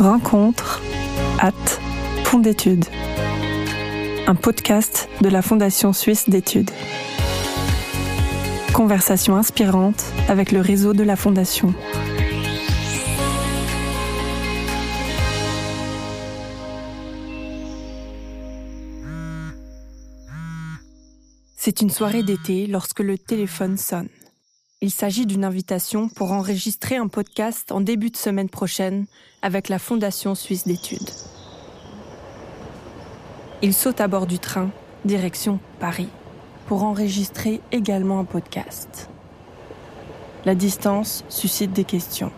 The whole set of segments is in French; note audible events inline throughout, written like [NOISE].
Rencontre, hâte, fond d'études. Un podcast de la Fondation suisse d'études. Conversation inspirante avec le réseau de la Fondation. C'est une soirée d'été lorsque le téléphone sonne. Il s'agit d'une invitation pour enregistrer un podcast en début de semaine prochaine avec la Fondation suisse d'études. Il saute à bord du train, direction Paris, pour enregistrer également un podcast. La distance suscite des questions.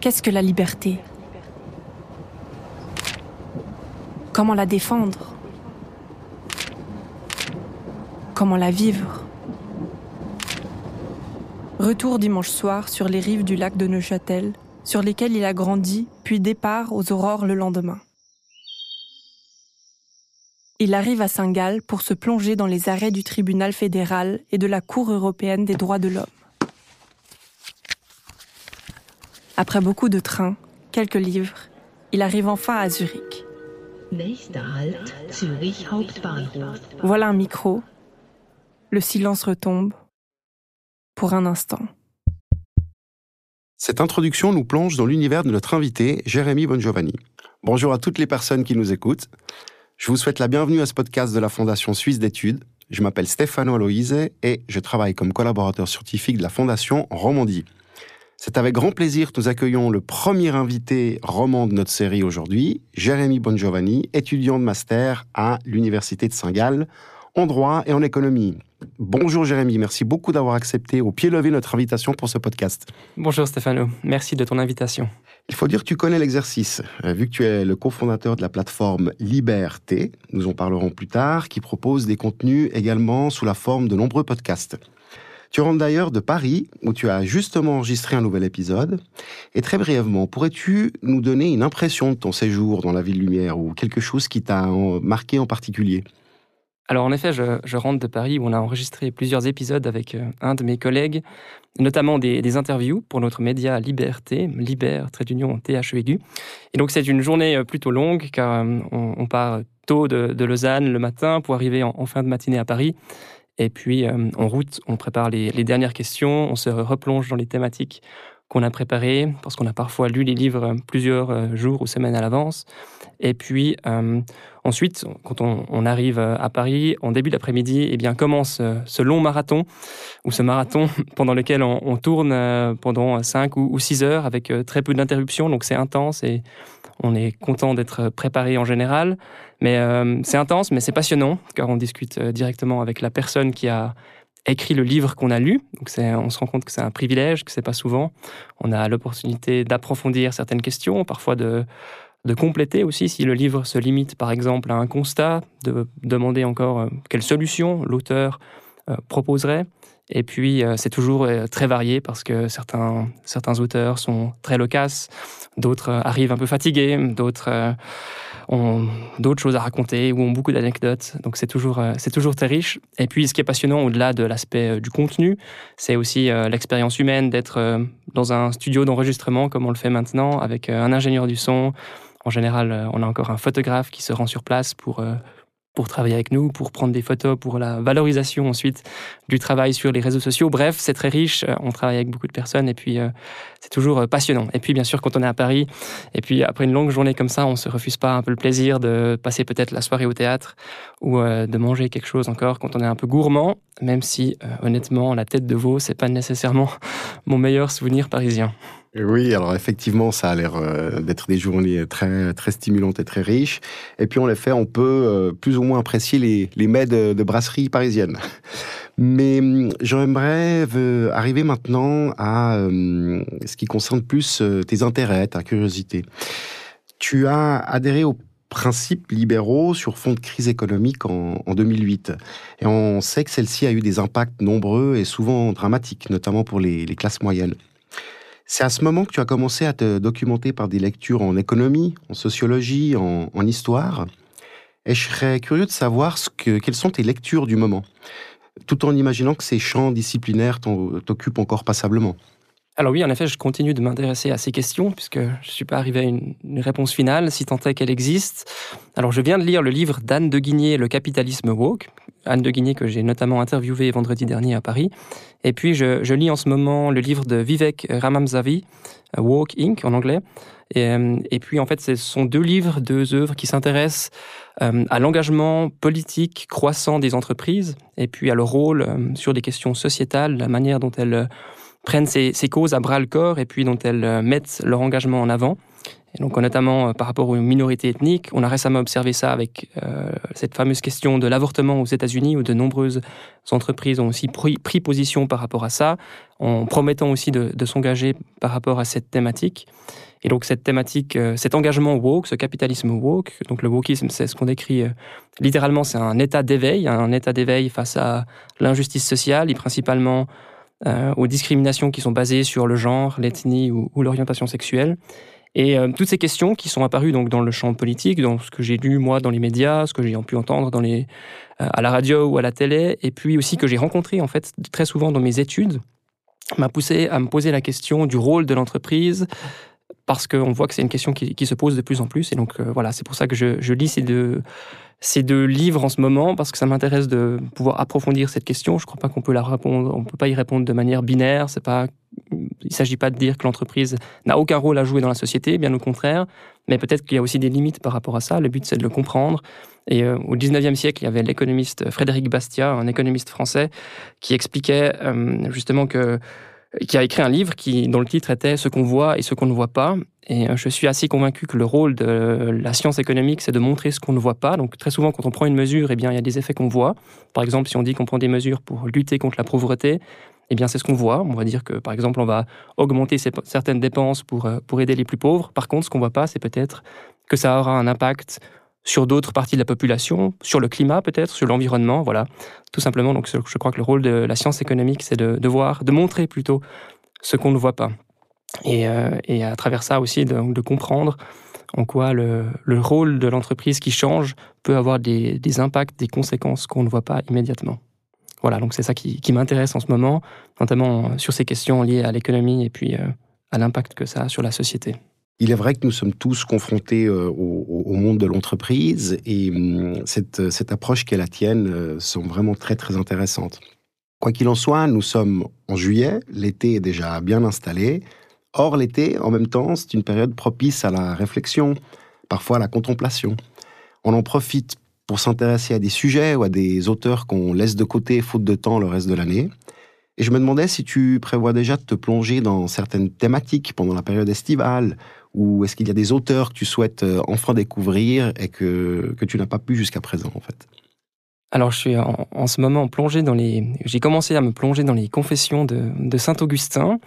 Qu'est-ce que la liberté? Comment la défendre? Comment la vivre Retour dimanche soir sur les rives du lac de Neuchâtel, sur lesquelles il a grandi, puis départ aux aurores le lendemain. Il arrive à Saint-Gall pour se plonger dans les arrêts du tribunal fédéral et de la Cour européenne des droits de l'homme. Après beaucoup de trains, quelques livres, il arrive enfin à Zurich. Voilà un micro, le silence retombe. Pour un instant. Cette introduction nous plonge dans l'univers de notre invité, Jérémy Bongiovanni. Bonjour à toutes les personnes qui nous écoutent. Je vous souhaite la bienvenue à ce podcast de la Fondation Suisse d'études. Je m'appelle Stefano Aloise et je travaille comme collaborateur scientifique de la Fondation Romandie. C'est avec grand plaisir que nous accueillons le premier invité roman de notre série aujourd'hui, Jérémy Bongiovanni, étudiant de master à l'Université de Saint-Gall, en droit et en économie. Bonjour Jérémy, merci beaucoup d'avoir accepté au pied levé notre invitation pour ce podcast. Bonjour Stéphano, merci de ton invitation. Il faut dire que tu connais l'exercice, euh, vu que tu es le cofondateur de la plateforme Liberté, nous en parlerons plus tard, qui propose des contenus également sous la forme de nombreux podcasts. Tu rentres d'ailleurs de Paris, où tu as justement enregistré un nouvel épisode. Et très brièvement, pourrais-tu nous donner une impression de ton séjour dans la ville lumière ou quelque chose qui t'a marqué en particulier? Alors en effet, je, rentre de Paris où on a enregistré plusieurs épisodes avec euh, un de mes collègues, notamment des, interviews pour notre média Liberté, Liber, trait d'union THEU. Et donc c'est une journée euh, plutôt longue car euh, on, part tôt de, Lausanne le matin pour arriver en, fin de matinée à Paris. Et puis en route, on prépare les dernières questions, on se replonge dans les thématiques qu'on a préparées, parce qu'on a parfois lu les livres plusieurs jours ou semaines à l'avance. Et puis euh, ensuite, quand on, arrive à Paris, en début d'après-midi, eh bien commence euh, ce long marathon, ou ce marathon [LAUGHS] pendant lequel on, tourne euh, pendant 5 ou, 6 heures avec très peu d'interruptions, donc c'est intense et on est content d'être préparé en général. Mais c'est intense, mais c'est passionnant, car on discute directement avec la personne qui a écrit le livre qu'on a lu. Donc on se rend compte que c'est un privilège, que c'est pas souvent. On a l'opportunité d'approfondir certaines questions, parfois de compléter aussi si le livre se limite par exemple à un constat, de demander encore euh, quelle solution l'auteur euh, proposerait. Et puis euh, c'est toujours très varié parce que certains, certains auteurs sont très loquaces, d'autres arrivent un peu fatigués, d'autres ont d'autres choses à raconter ou ont beaucoup d'anecdotes. Donc c'est toujours, c'est toujours très riche. Et puis ce qui est passionnant au-delà de l'aspect du contenu, c'est aussi l'expérience humaine d'être dans un studio d'enregistrement comme on le fait maintenant avec un ingénieur du son, en général, euh, on a encore un photographe qui se rend sur place pour, euh, pour travailler avec nous, pour prendre des photos, pour la valorisation ensuite du travail sur les réseaux sociaux. Bref, c'est très riche, euh, on travaille avec beaucoup de personnes et puis c'est toujours passionnant. Et puis bien sûr, quand on est à Paris, et puis après une longue journée comme ça, on se refuse pas un peu le plaisir de passer peut-être la soirée au théâtre ou de manger quelque chose encore quand on est un peu gourmand, même si honnêtement, la tête de veau, c'est pas nécessairement [LAUGHS] mon meilleur souvenir parisien. Oui, alors effectivement, ça a l'air euh, d'être des journées très, très stimulantes et très riches. Et puis, en effet, on peut euh, plus ou moins apprécier les, les mets de, brasserie parisienne. Mais hum, j'aimerais euh, arriver maintenant à ce qui concerne plus tes intérêts, ta curiosité. Tu as adhéré aux principes libéraux sur fond de crise économique en, en 2008. Et on sait que celle-ci a eu des impacts nombreux et souvent dramatiques, notamment pour les classes moyennes. C'est à ce moment que tu as commencé à te documenter par des lectures en économie, en sociologie, en, histoire. Et je serais curieux de savoir ce que, quelles sont tes lectures du moment, tout en imaginant que ces champs disciplinaires t'occupent encore passablement. Alors oui, en effet, je continue de m'intéresser à ces questions, puisque je ne suis pas arrivé à une, réponse finale, si tant est qu'elle existe. Alors je viens de lire le livre d'Anne de Guigné, Le capitalisme woke. Anne de Guigné, que j'ai notamment interviewé vendredi dernier à Paris. Et puis je, lis en ce moment le livre de Vivek Ramamzavi, Woke Inc. en anglais. Et, euh, et, puis, en fait, ce sont deux livres, deux œuvres qui s'intéressent euh, à l'engagement politique croissant des entreprises et puis à leur rôle euh, sur des questions sociétales, la manière dont elles prennent ces, causes à bras le corps et puis dont elles euh, mettent leur engagement en avant. Et donc, notamment euh, par rapport aux minorités ethniques, on a récemment observé ça avec euh, cette fameuse question de l'avortement aux États-Unis, où de nombreuses entreprises ont aussi pris, position par rapport à ça, en promettant aussi de, s'engager par rapport à cette thématique. Et donc, cette thématique, cet engagement woke, ce capitalisme woke, donc le wokisme, c'est ce qu'on décrit littéralement, c'est un état d'éveil, un état d'éveil face à l'injustice sociale et principalement euh, aux discriminations qui sont basées sur le genre, l'ethnie ou, l'orientation sexuelle. Et euh, toutes ces questions qui sont apparues donc dans le champ politique, dans ce que j'ai lu moi dans les médias, ce que j'ai pu entendre euh, à la radio ou à la télé, et puis aussi que j'ai rencontré en fait très souvent dans mes études, m'a poussé à me poser la question du rôle de l'entreprise, parce qu'on voit que c'est une question qui, se pose de plus en plus. Et donc voilà, c'est pour ça que je, lis ces deux, livres en ce moment parce que ça m'intéresse de pouvoir approfondir cette question. Je ne crois pas qu'on peut peut pas y répondre de manière binaire. Il s'agit pas de dire que l'entreprise n'a aucun rôle à jouer dans la société, bien au contraire. Mais peut-être qu'il y a aussi des limites par rapport à ça. Le but, c'est de le comprendre. Euh, au 19e siècle, il y avait l'économiste Frédéric Bastiat, un économiste français, qui expliquait euh, justement que qui a écrit un livre qui, dont le titre était Ce qu'on voit et ce qu'on ne voit pas. Et euh, je suis assez convaincu que le rôle de la science économique, c'est de montrer ce qu'on ne voit pas. Donc très souvent, quand on prend une mesure, eh bien, il y a des effets qu'on voit. Par exemple, si on dit qu'on prend des mesures pour lutter contre la pauvreté, eh bien, c'est ce qu'on voit. On va dire que, par exemple, on va augmenter certaines dépenses pour, euh, pour aider les plus pauvres. Par contre, ce qu'on ne voit pas, c'est peut-être que ça aura un impact sur d'autres parties de la population, sur le climat peut-être, sur l'environnement, voilà, tout simplement. Donc je crois que le rôle de la science économique, c'est de, voir, de montrer plutôt ce qu'on ne voit pas. Et, euh, à travers ça aussi, de, comprendre en quoi le, rôle de l'entreprise qui change peut avoir des, impacts, des conséquences qu'on ne voit pas immédiatement. Voilà, donc c'est ça qui, m'intéresse en ce moment, notamment sur ces questions liées à l'économie et puis euh, à l'impact que ça a sur la société. Il est vrai que nous sommes tous confrontés euh, au, monde de l'entreprise et hum, cette, cette approche qu'est la tienne euh, sont vraiment très très intéressantes. Quoi qu'il en soit, nous sommes en juillet, l'été est déjà bien installé. Or, l'été, en même temps, c'est une période propice à la réflexion, parfois à la contemplation. On en profite pour s'intéresser à des sujets ou à des auteurs qu'on laisse de côté faute de temps le reste de l'année. Et je me demandais si tu prévois déjà de te plonger dans certaines thématiques pendant la période estivale, ou est-ce qu'il y a des auteurs que tu souhaites euh, enfin découvrir et que, que tu n'as pas pu jusqu'à présent, en fait? Alors, je suis en, ce moment plongé dans les. J'ai commencé à me plonger dans les confessions de, Saint Augustin,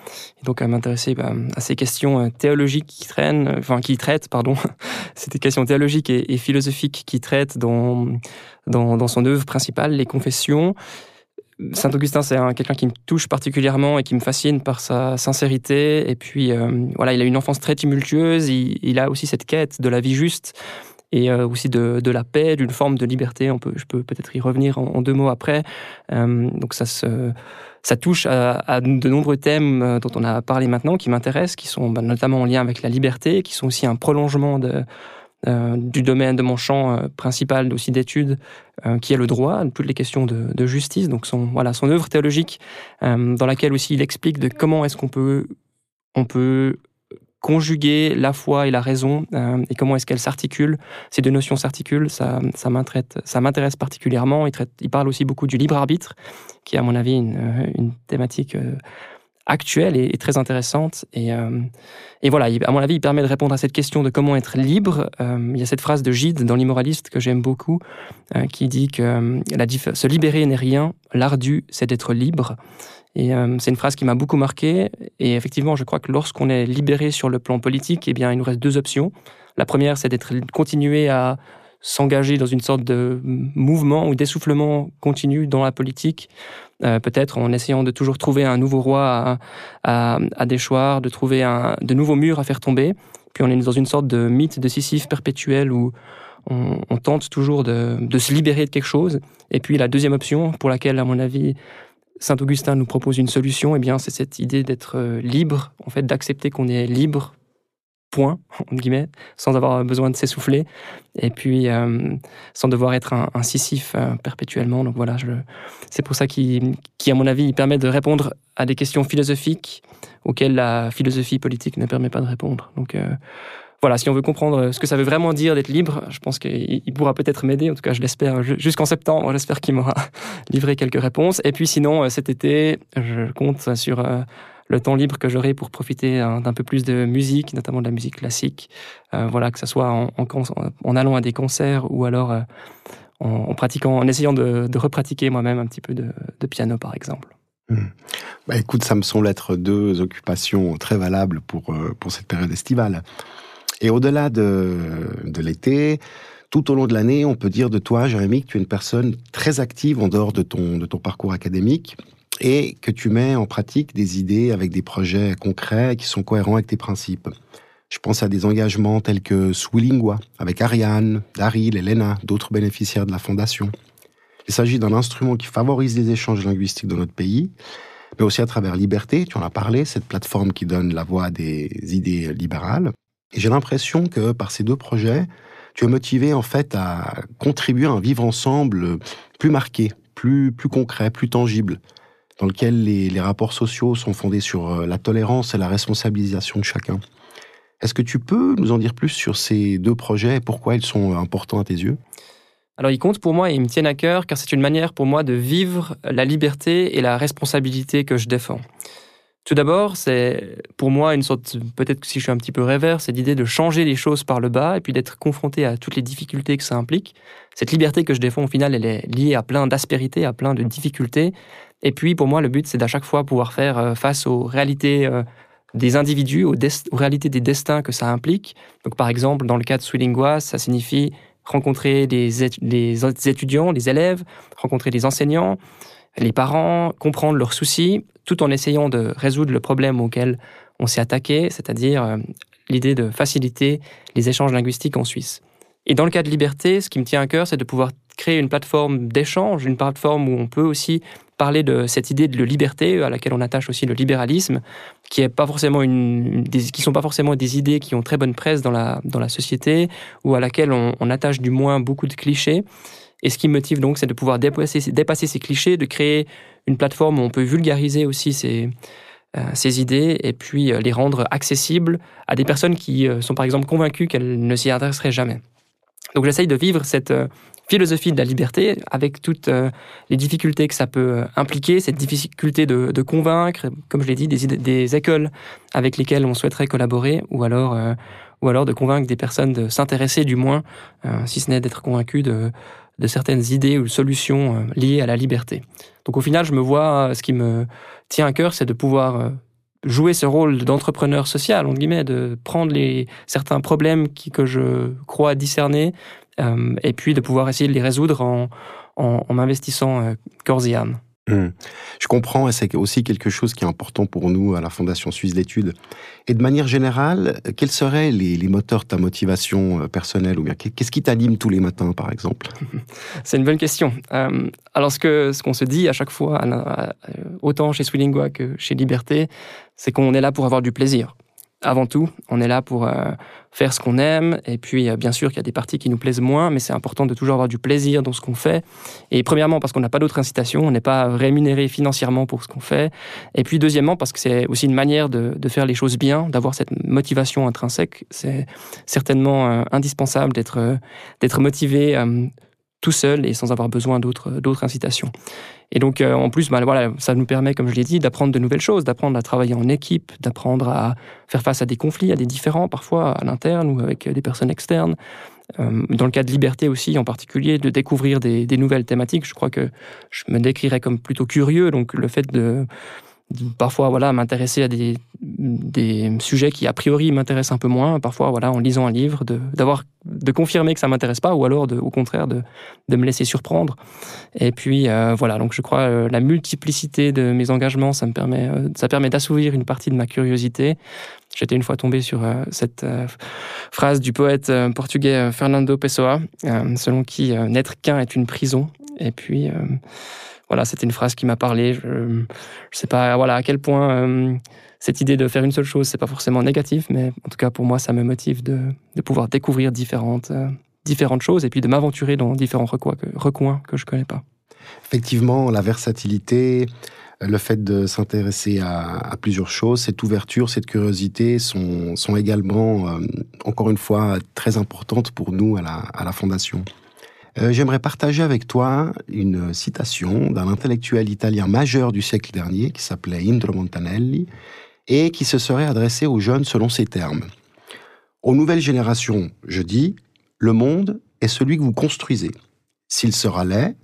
et donc à m'intéresser bah, à ces questions euh, théologiques qui traînent, enfin qui traitent, pardon, [LAUGHS] ces questions théologiques et, et, philosophiques qui traitent dans, dans, dans son œuvre principale, les confessions. Saint Augustin, c'est quelqu'un qui me touche particulièrement et qui me fascine par sa sincérité. Et puis, euh, voilà, il a une enfance très tumultueuse. Il, a aussi cette quête de la vie juste et euh, aussi de, la paix, d'une forme de liberté. On peut, je peux peut-être y revenir en, deux mots après. Euh, donc, ça ça touche à, de nombreux thèmes dont on a parlé maintenant, qui m'intéressent, qui sont bah, notamment en lien avec la liberté, qui sont aussi un prolongement de, euh, du domaine de mon champ euh, principal aussi d'études, euh, qui est le droit, toutes les questions de, justice. Donc son voilà son œuvre théologique, dans laquelle aussi il explique de comment est-ce qu'on peut on peut conjuguer la foi et la raison et comment est-ce qu'elles s'articulent. Ces deux notions s'articulent, ça, ça m'intéresse particulièrement. Il, traite, il parle aussi beaucoup du libre arbitre, qui est à mon avis une, une thématique actuelle et, très intéressante. Et, euh, et, voilà, à mon avis, il permet de répondre à cette question de comment être libre. Euh, il y a cette phrase de Gide dans L'Immoraliste que j'aime beaucoup, euh, qui dit que la se libérer n'est rien, l'ardu, c'est d'être libre. Et c'est une phrase qui m'a beaucoup marqué. Et effectivement, je crois que lorsqu'on est libéré sur le plan politique, eh bien, il nous reste deux options. La première, c'est d'être continuer à s'engager dans une sorte de mouvement ou d'essoufflement continu dans la politique, euh, peut-être en essayant de toujours trouver un nouveau roi à, à, déchoir, de trouver un, de nouveaux murs à faire tomber. Puis on est dans une sorte de mythe de Sisyphe perpétuel où on, on tente toujours de, de, se libérer de quelque chose. Et puis la deuxième option, pour laquelle, à mon avis, Saint Augustin nous propose une solution, eh bien, c'est cette idée d'être libre, en fait, d'accepter qu'on est libre point, entre guillemets, sans avoir besoin de s'essouffler, et puis euh, sans devoir être incisif euh, perpétuellement. Donc voilà, c'est pour ça qui, à mon avis, permet de répondre à des questions philosophiques auxquelles la philosophie politique ne permet pas de répondre. Donc euh, voilà, si on veut comprendre ce que ça veut vraiment dire d'être libre, je pense qu'il pourra peut-être m'aider, en tout cas je l'espère, jusqu'en septembre, j'espère qu'il m'aura [LAUGHS] livré quelques réponses. Et puis sinon, cet été, je compte sur le temps libre que j'aurai pour profiter d'un peu plus de musique, notamment de la musique classique. Euh, voilà, que ce soit en, en, allant à des concerts ou alors euh, en, pratiquant, en essayant de, repratiquer moi-même un petit peu de, piano, par exemple. Hmm. Bah, écoute, ça me semble être deux occupations très valables pour, euh, pour cette période estivale. Et au-delà de, de l'été, tout au long de l'année, on peut dire de toi, Jérémy, que tu es une personne très active en dehors de ton, de ton parcours académique et que tu mets en pratique des idées avec des projets concrets qui sont cohérents avec tes principes. Je pense à des engagements tels que Swillingua, avec Ariane, Daryl, Elena, d'autres bénéficiaires de la Fondation. Il s'agit d'un instrument qui favorise les échanges linguistiques dans notre pays, mais aussi à travers Liberté, tu en as parlé, cette plateforme qui donne la voix des idées libérales. Et j'ai l'impression que par ces deux projets, tu es motivé en fait à contribuer à un vivre ensemble plus marqué, plus, plus concret, plus tangible dans lequel les, rapports sociaux sont fondés sur euh, la tolérance et la responsabilisation de chacun. Est-ce que tu peux nous en dire plus sur ces deux projets et pourquoi ils sont importants à tes yeux? Alors ils comptent pour moi et ils me tiennent à cœur car c'est une manière pour moi de vivre la liberté et la responsabilité que je défends. Tout d'abord, c'est pour moi une sorte, peut-être que si je suis un petit peu rêveur, c'est l'idée de changer les choses par le bas et puis d'être confronté à toutes les difficultés que ça implique. Cette liberté que je défends au final, elle est liée à plein d'aspérités, à plein de difficultés. Et puis, pour moi, le but, c'est d'à chaque fois pouvoir faire euh, face aux réalités euh, des individus, aux, réalités des destins que ça implique. Donc, par exemple, dans le cas de Swillingua, ça signifie rencontrer les, étudiants, les élèves, rencontrer les enseignants, les parents, comprendre leurs soucis, tout en essayant de résoudre le problème auquel on s'est attaqué, c'est-à-dire euh, l'idée de faciliter les échanges linguistiques en Suisse. Et dans le cas de liberté, ce qui me tient à cœur, c'est de pouvoir créer une plateforme d'échange, une plateforme où on peut aussi parler de cette idée de liberté à laquelle on attache aussi le libéralisme, qui est pas forcément une, qui sont pas forcément des idées qui ont très bonne presse dans la dans la société ou à laquelle on, attache du moins beaucoup de clichés. Et ce qui me motive donc, c'est de pouvoir dépasser, dépasser ces clichés, de créer une plateforme où on peut vulgariser aussi ces, euh, ces idées et puis euh, les rendre accessibles à des personnes qui euh, sont par exemple convaincues qu'elles ne s'y intéresseraient jamais. Donc j'essaye de vivre cette, philosophie de la liberté, avec toutes euh, les difficultés que ça peut euh, impliquer, cette difficulté de, convaincre, comme je l'ai dit, des, des, écoles avec lesquelles on souhaiterait collaborer, ou alors, euh, ou alors de convaincre des personnes de s'intéresser du moins, si ce n'est d'être convaincu de, de certaines idées ou solutions liées à la liberté. Donc au final, je me vois, ce qui me tient à cœur, c'est de pouvoir jouer ce rôle d'entrepreneur social, entre guillemets, de prendre les, certains problèmes qui, que je crois discerner, euh, et puis de pouvoir essayer de les résoudre en, en, m'investissant euh, corps et âme. Hmm. Je comprends, et c'est aussi quelque chose qui est important pour nous à la Fondation Suisse d'études. Et de manière générale, quels seraient les, les moteurs de ta motivation euh, personnelle ou bien qu'est-ce qui t'anime tous les matins, par exemple? [LAUGHS] C'est une bonne question. alors, ce que ce qu'on se dit à chaque fois, autant chez Swillingua que chez Liberté, c'est qu'on est là pour avoir du plaisir avant tout, on est là pour euh, faire ce qu'on aime. Et puis, euh, bien sûr qu'il y a des parties qui nous plaisent moins, mais c'est important de toujours avoir du plaisir dans ce qu'on fait. Et premièrement, parce qu'on n'a pas d'autre incitation, on n'est pas rémunéré financièrement pour ce qu'on fait. Et puis, deuxièmement, parce que c'est aussi une manière de, faire les choses bien, d'avoir cette motivation intrinsèque. C'est certainement euh, indispensable d'être motivé tout seul et sans avoir besoin d'autres incitations. Et donc, euh, en plus, bah, voilà, ça nous permet, comme je l'ai dit, d'apprendre de nouvelles choses, d'apprendre à travailler en équipe, d'apprendre à faire face à des conflits, à des différends, parfois à l'interne ou avec des personnes externes. Euh, dans le cas de liberté aussi, en particulier, de découvrir des, des nouvelles thématiques. Je crois que je me décrirais comme plutôt curieux, donc le fait de parfois voilà m'intéresser à des, des sujets qui a priori m'intéressent un peu moins. Parfois voilà en lisant un livre de d'avoir de confirmer que ça m'intéresse pas ou alors de, au contraire de, de me laisser surprendre. Et puis euh, voilà donc je crois euh, la multiplicité de mes engagements ça me permet euh, ça permet d'assouvir une partie de ma curiosité. J'étais une fois tombé sur cette phrase du poète portugais Fernando Pessoa selon qui n'être qu'un est une prison. Et puis voilà, c'était une phrase qui m'a parlé. Je ne sais pas voilà, à quel point cette idée de faire une seule chose, c'est pas forcément négatif, mais en tout cas pour moi, ça me motive de, de pouvoir découvrir différentes, différentes choses et puis de m'aventurer dans différents recoins que, recoins que je connais pas. Effectivement, la versatilité, le fait de s'intéresser à, plusieurs choses, cette ouverture, cette curiosité sont, sont également, euh, encore une fois, très importantes pour nous à la, à la Fondation. Euh, j'aimerais partager avec toi une citation d'un intellectuel italien majeur du siècle dernier qui s'appelait Indro Montanelli et qui se serait adressé aux jeunes selon ces termes. Aux nouvelles générations, je dis, le monde est celui que vous construisez. S'il sera laid,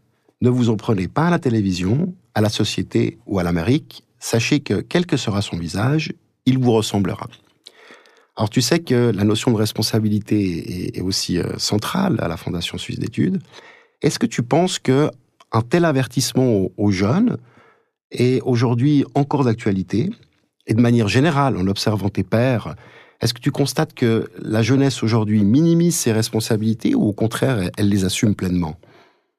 ne vous en prenez pas à la télévision, à la société ou à l'Amérique, sachez que quel que sera son visage, il vous ressemblera. Alors tu sais que la notion de responsabilité est, aussi euh, centrale à la Fondation suisse d'études. Est-ce que tu penses que un tel avertissement aux, jeunes est aujourd'hui encore d'actualité Et de manière générale, en observant tes pères, est-ce que tu constates que la jeunesse aujourd'hui minimise ses responsabilités ou au contraire, elle les assume pleinement?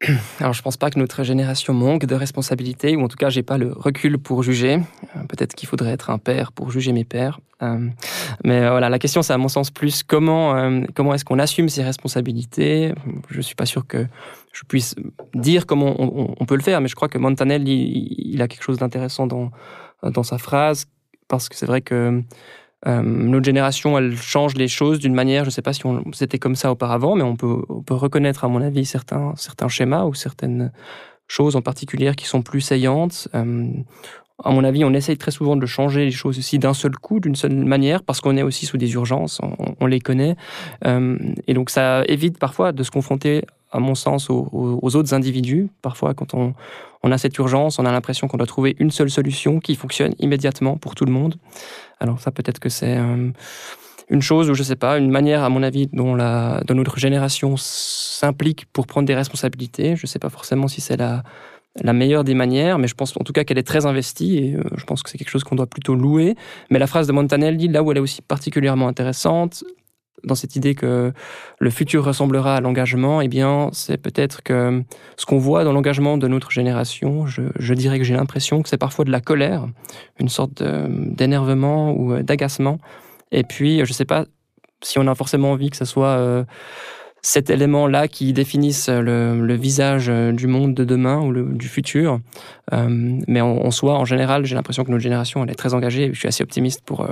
[CLEARS THROAT] alors, je pense pas que notre génération manque de responsabilités, ou en tout cas, j'ai pas le recul pour juger. Euh, peut-être qu'il faudrait être un père pour juger mes pères. Euh, mais euh, voilà, la question, c'est à mon sens plus comment comment est-ce qu'on assume ses responsabilités? Je suis pas sûr que je puisse dire comment on, peut le faire, mais je crois que Montanel, il, a quelque chose d'intéressant dans dans sa phrase, parce que c'est vrai que euh, notre génération, elle change les choses d'une manière, je ne sais pas si c'était comme ça auparavant, mais on peut, reconnaître, à mon avis, certains, schémas ou certaines choses en particulier qui sont plus saillantes. Euh, à mon avis, on essaye très souvent de changer les choses aussi d'un seul coup, d'une seule manière, parce qu'on est aussi sous des urgences, on, les connaît. Euh, et donc ça évite parfois de se confronter, à mon sens, aux, autres individus. Parfois, quand on, a cette urgence, on a l'impression qu'on doit trouver une seule solution qui fonctionne immédiatement pour tout le monde. Alors ça, peut-être que c'est euh, une chose ou je sais pas, une manière, à mon avis, dont, la, dont notre génération s'implique pour prendre des responsabilités. Je sais pas forcément si c'est la, la meilleure des manières, mais je pense en tout cas qu'elle est très investie et euh, je pense que c'est quelque chose qu'on doit plutôt louer. Mais la phrase de Montanelli, là où elle est aussi particulièrement intéressante, dans cette idée que le futur ressemblera à l'engagement, eh bien, c'est peut-être que ce qu'on voit dans l'engagement de notre génération, je, dirais que j'ai l'impression que c'est parfois de la colère, une sorte d'énervement ou euh, d'agacement. Et puis, je ne sais pas si on a forcément envie que ce soit euh, cet élément-là qui définisse le, visage euh, du monde de demain ou du futur. mais en, en, soi, en général, j'ai l'impression que notre génération, elle est très engagée. Et je suis assez optimiste pour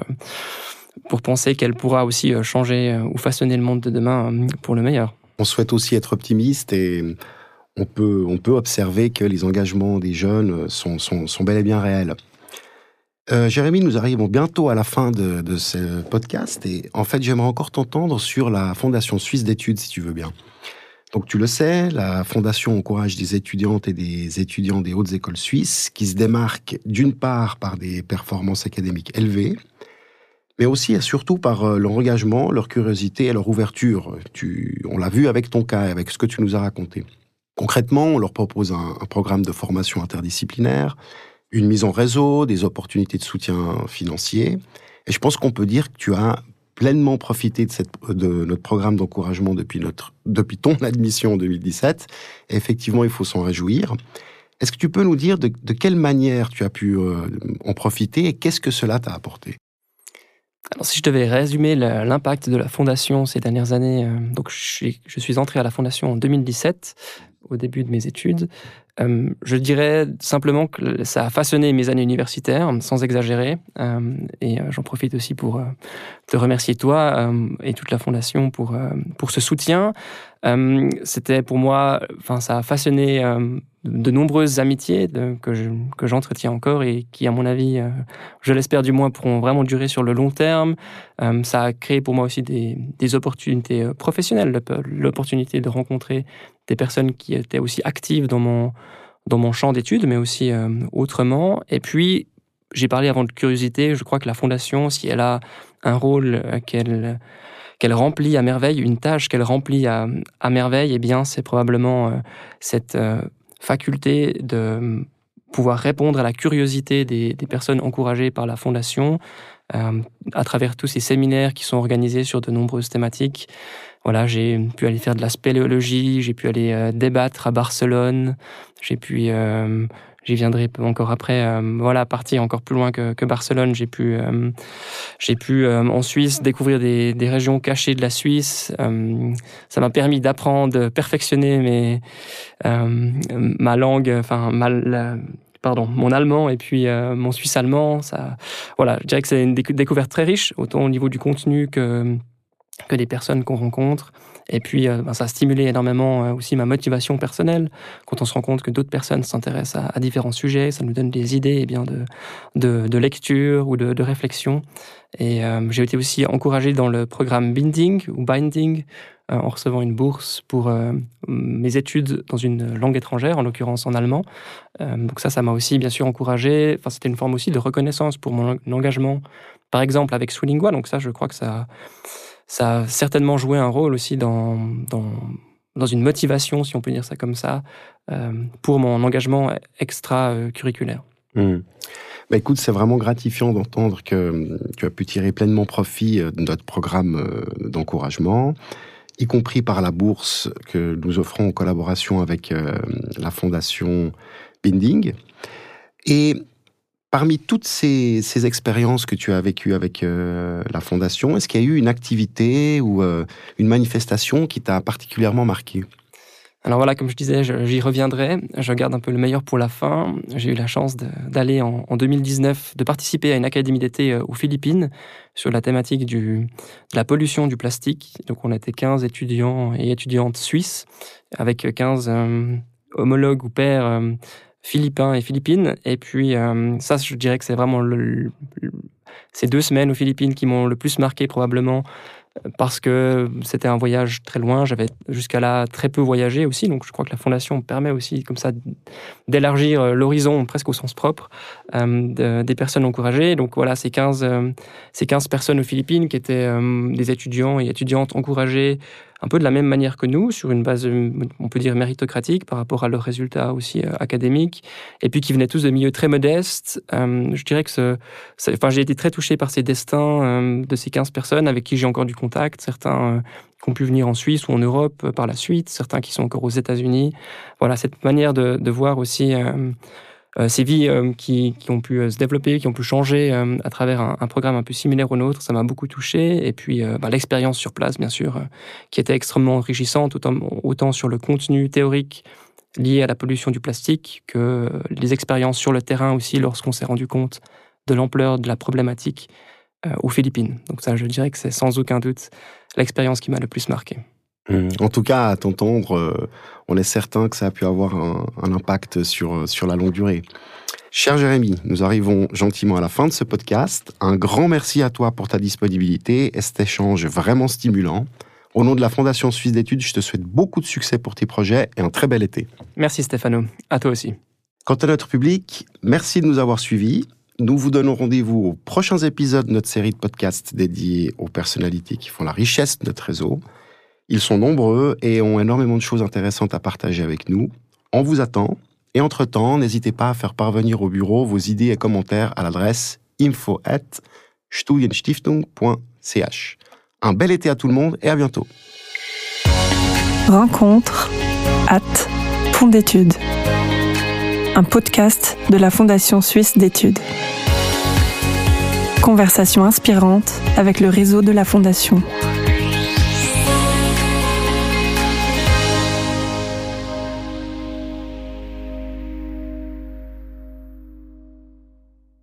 pour penser qu'elle pourra aussi euh, changer euh, ou façonner le monde de demain euh, pour le meilleur. On souhaite aussi être optimiste et on peut, on peut observer que les engagements des jeunes sont, sont, bel et bien réels. Jérémy, nous arrivons bientôt à la fin de, de ce podcast et en fait j'aimerais encore t'entendre sur la Fondation Suisse d'études si tu veux bien. Donc tu le sais, la Fondation encourage des étudiantes et des étudiants des hautes écoles suisses qui se démarquent d'une part par des performances académiques élevées mais aussi et surtout par euh, leur engagement, leur curiosité et leur ouverture. Tu, on l'a vu avec ton cas, avec ce que tu nous as raconté. Concrètement, on leur propose un, programme de formation interdisciplinaire, une mise en réseau, des opportunités de soutien financier. Et je pense qu'on peut dire que tu as pleinement profité de, cette, de notre programme d'encouragement depuis, depuis ton [LAUGHS] admission en 2017. Et effectivement, il faut s'en réjouir. Est-ce que tu peux nous dire de, de quelle manière tu as pu euh, en profiter et qu'est-ce que cela t'a apporté? Alors, si je devais résumer l'impact de la fondation ces dernières années, euh, donc je suis, je suis, entré à la fondation en 2017, au début de mes études. Euh, je dirais simplement que ça a façonné mes années universitaires, sans exagérer. Euh, et j'en profite aussi pour te remercier toi et toute la fondation pour, pour ce soutien. C'était pour moi, enfin, ça a façonné de nombreuses amitiés que, j'entretiens encore et qui, à mon avis, euh, je l'espère du moins, pourront vraiment durer sur le long terme. Euh, ça a créé pour moi aussi des, opportunités euh, professionnelles, l'opportunité de rencontrer des personnes qui étaient aussi actives dans mon, dans mon champ d'études, mais aussi autrement. Et puis, j'ai parlé avant de curiosité, je crois que la Fondation, si elle a un rôle qu'elle qu'elle remplit à merveille, une tâche qu'elle remplit à, à merveille, eh bien, c'est probablement cette faculté de pouvoir répondre à la curiosité des, personnes encouragées par la Fondation, à travers tous ces séminaires qui sont organisés sur de nombreuses thématiques. Voilà, j'ai pu aller faire de la spéléologie, j'ai pu aller débattre à Barcelone, j'ai pu J'y viendrai encore après. Euh, voilà, partir encore plus loin que, que Barcelone. J'ai pu, euh, j'ai pu euh, en Suisse découvrir des, des, régions cachées de la Suisse. ça m'a permis d'apprendre, perfectionner mes, ma langue, enfin ma, pardon, mon allemand et puis mon suisse allemand. Ça, voilà, je dirais que c'est une découverte très riche, autant au niveau du contenu que que des personnes qu'on rencontre. Et puis, euh, ben, ça a stimulé énormément euh, aussi ma motivation personnelle. Quand on se rend compte que d'autres personnes s'intéressent à, différents sujets, ça nous donne des idées eh bien, de, de, lecture ou de, de réflexion. Et euh, j'ai été aussi encouragé dans le programme Binding ou Binding en recevant une bourse pour mes études dans une langue étrangère, en l'occurrence en allemand. donc ça, ça m'a aussi bien sûr encouragé. Enfin, c'était une forme aussi de reconnaissance pour mon engagement, par exemple avec Swilingua. Donc ça, je crois que ça ça a certainement joué un rôle aussi dans, dans, dans une motivation, si on peut dire ça comme ça, euh, pour mon engagement extra-curriculaire. Mmh. Écoute, c'est vraiment gratifiant d'entendre que tu as pu tirer pleinement profit euh, de notre programme euh, d'encouragement, y compris par la bourse que nous offrons en collaboration avec la fondation Binding. Et Parmi toutes ces, expériences que tu as vécues avec euh, la Fondation, est-ce qu'il y a eu une activité ou euh, une manifestation qui t'a particulièrement marqué? Alors voilà, comme je disais, j'y reviendrai. Je garde un peu le meilleur pour la fin. J'ai eu la chance d'aller en, 2019, de participer à une académie d'été euh, aux Philippines sur la thématique de la pollution du plastique. Donc on était 15 étudiants et étudiantes suisses avec 15 homologues ou pairs philippins et philippines. Et puis, euh, ça, je dirais que c'est vraiment ces deux semaines aux Philippines qui m'ont le plus marqué probablement parce que c'était un voyage très loin. J'avais jusqu'à là très peu voyagé aussi, donc je crois que la fondation permet aussi comme ça d'élargir euh, l'horizon presque au sens propre euh, des personnes encouragées. Donc voilà, ces 15, ces 15 personnes aux Philippines qui étaient des étudiants et étudiantes encouragés un peu de la même manière que nous, sur une base, on peut dire, méritocratique par rapport à leurs résultats aussi euh, académiques, et puis qui venaient tous de milieux très modestes. Euh, je dirais que enfin, j'ai été très touché par ces destins euh, de ces 15 personnes avec qui j'ai encore du contact, certains qui ont pu venir en Suisse ou en Europe par la suite, certains qui sont encore aux États-Unis. Voilà, cette manière de, voir aussi ces vies euh, qui, ont pu euh, se développer, qui ont pu changer à travers un, programme un peu similaire au nôtre, ça m'a beaucoup touché. Et puis bah, l'expérience sur place, bien sûr, qui était extrêmement enrichissante, autant sur le contenu théorique lié à la pollution du plastique que les expériences sur le terrain aussi lorsqu'on s'est rendu compte de l'ampleur de la problématique aux Philippines. Donc ça, je dirais que c'est sans aucun doute l'expérience qui m'a le plus marqué. Mmh. En tout cas, à t'entendre, euh, on est certain que ça a pu avoir un, impact sur, euh, sur la longue durée. Cher Jérémy, nous arrivons gentiment à la fin de ce podcast. Un grand merci à toi pour ta disponibilité et cet échange vraiment stimulant. Au nom de la Fondation Suisse d'études, je te souhaite beaucoup de succès pour tes projets et un très bel été. Merci Stéphano. À toi aussi. Quant à notre public, merci de nous avoir suivis. Nous vous donnons rendez-vous aux prochains épisodes de notre série de podcasts dédiés aux personnalités qui font la richesse de notre réseau. Ils sont nombreux et ont énormément de choses intéressantes à partager avec nous. On vous attend. Et entre-temps, n'hésitez pas à faire parvenir au bureau vos idées et commentaires à l'adresse info@studienstiftung.ch. Un bel été à tout le monde et à bientôt. Rencontre at Fond d'études. Un podcast de la Fondation suisse d'études. Conversation inspirante avec le réseau de la Fondation.